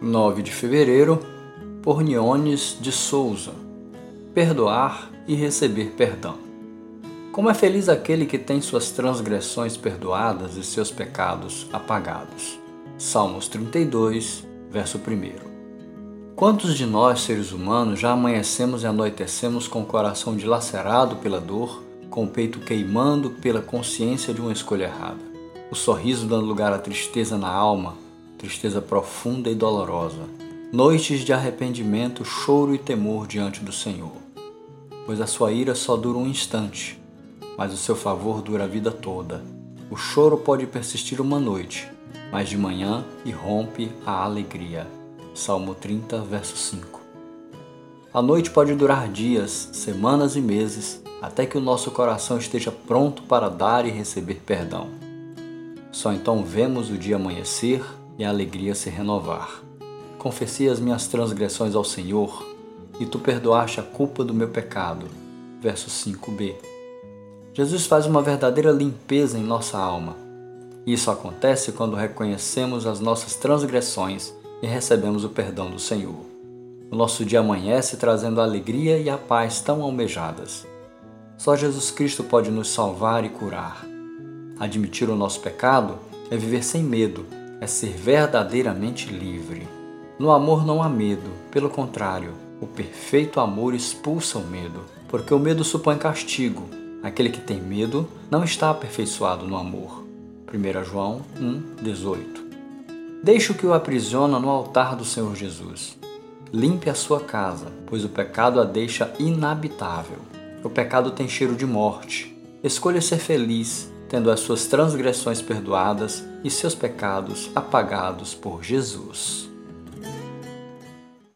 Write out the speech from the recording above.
9 de fevereiro, por Niones de Souza. Perdoar e receber perdão. Como é feliz aquele que tem suas transgressões perdoadas e seus pecados apagados. Salmos 32, verso 1. Quantos de nós, seres humanos, já amanhecemos e anoitecemos com o coração dilacerado pela dor, com o peito queimando pela consciência de uma escolha errada? O sorriso dando lugar à tristeza na alma, tristeza profunda e dolorosa, noites de arrependimento, choro e temor diante do Senhor. Pois a sua ira só dura um instante, mas o seu favor dura a vida toda. O choro pode persistir uma noite, mas de manhã irrompe a alegria. Salmo 30, verso 5. A noite pode durar dias, semanas e meses, até que o nosso coração esteja pronto para dar e receber perdão. Só então vemos o dia amanhecer e a alegria se renovar. Confessei as minhas transgressões ao Senhor, e tu perdoaste a culpa do meu pecado. Verso 5b. Jesus faz uma verdadeira limpeza em nossa alma. Isso acontece quando reconhecemos as nossas transgressões e recebemos o perdão do Senhor. O nosso dia amanhece trazendo a alegria e a paz tão almejadas. Só Jesus Cristo pode nos salvar e curar. Admitir o nosso pecado é viver sem medo é ser verdadeiramente livre. No amor não há medo, pelo contrário, o perfeito amor expulsa o medo, porque o medo supõe castigo. Aquele que tem medo não está aperfeiçoado no amor. 1 João 1, 18. Deixe o que o aprisiona no altar do Senhor Jesus. Limpe a sua casa, pois o pecado a deixa inabitável. O pecado tem cheiro de morte. Escolha ser feliz tendo as suas transgressões perdoadas e seus pecados apagados por Jesus.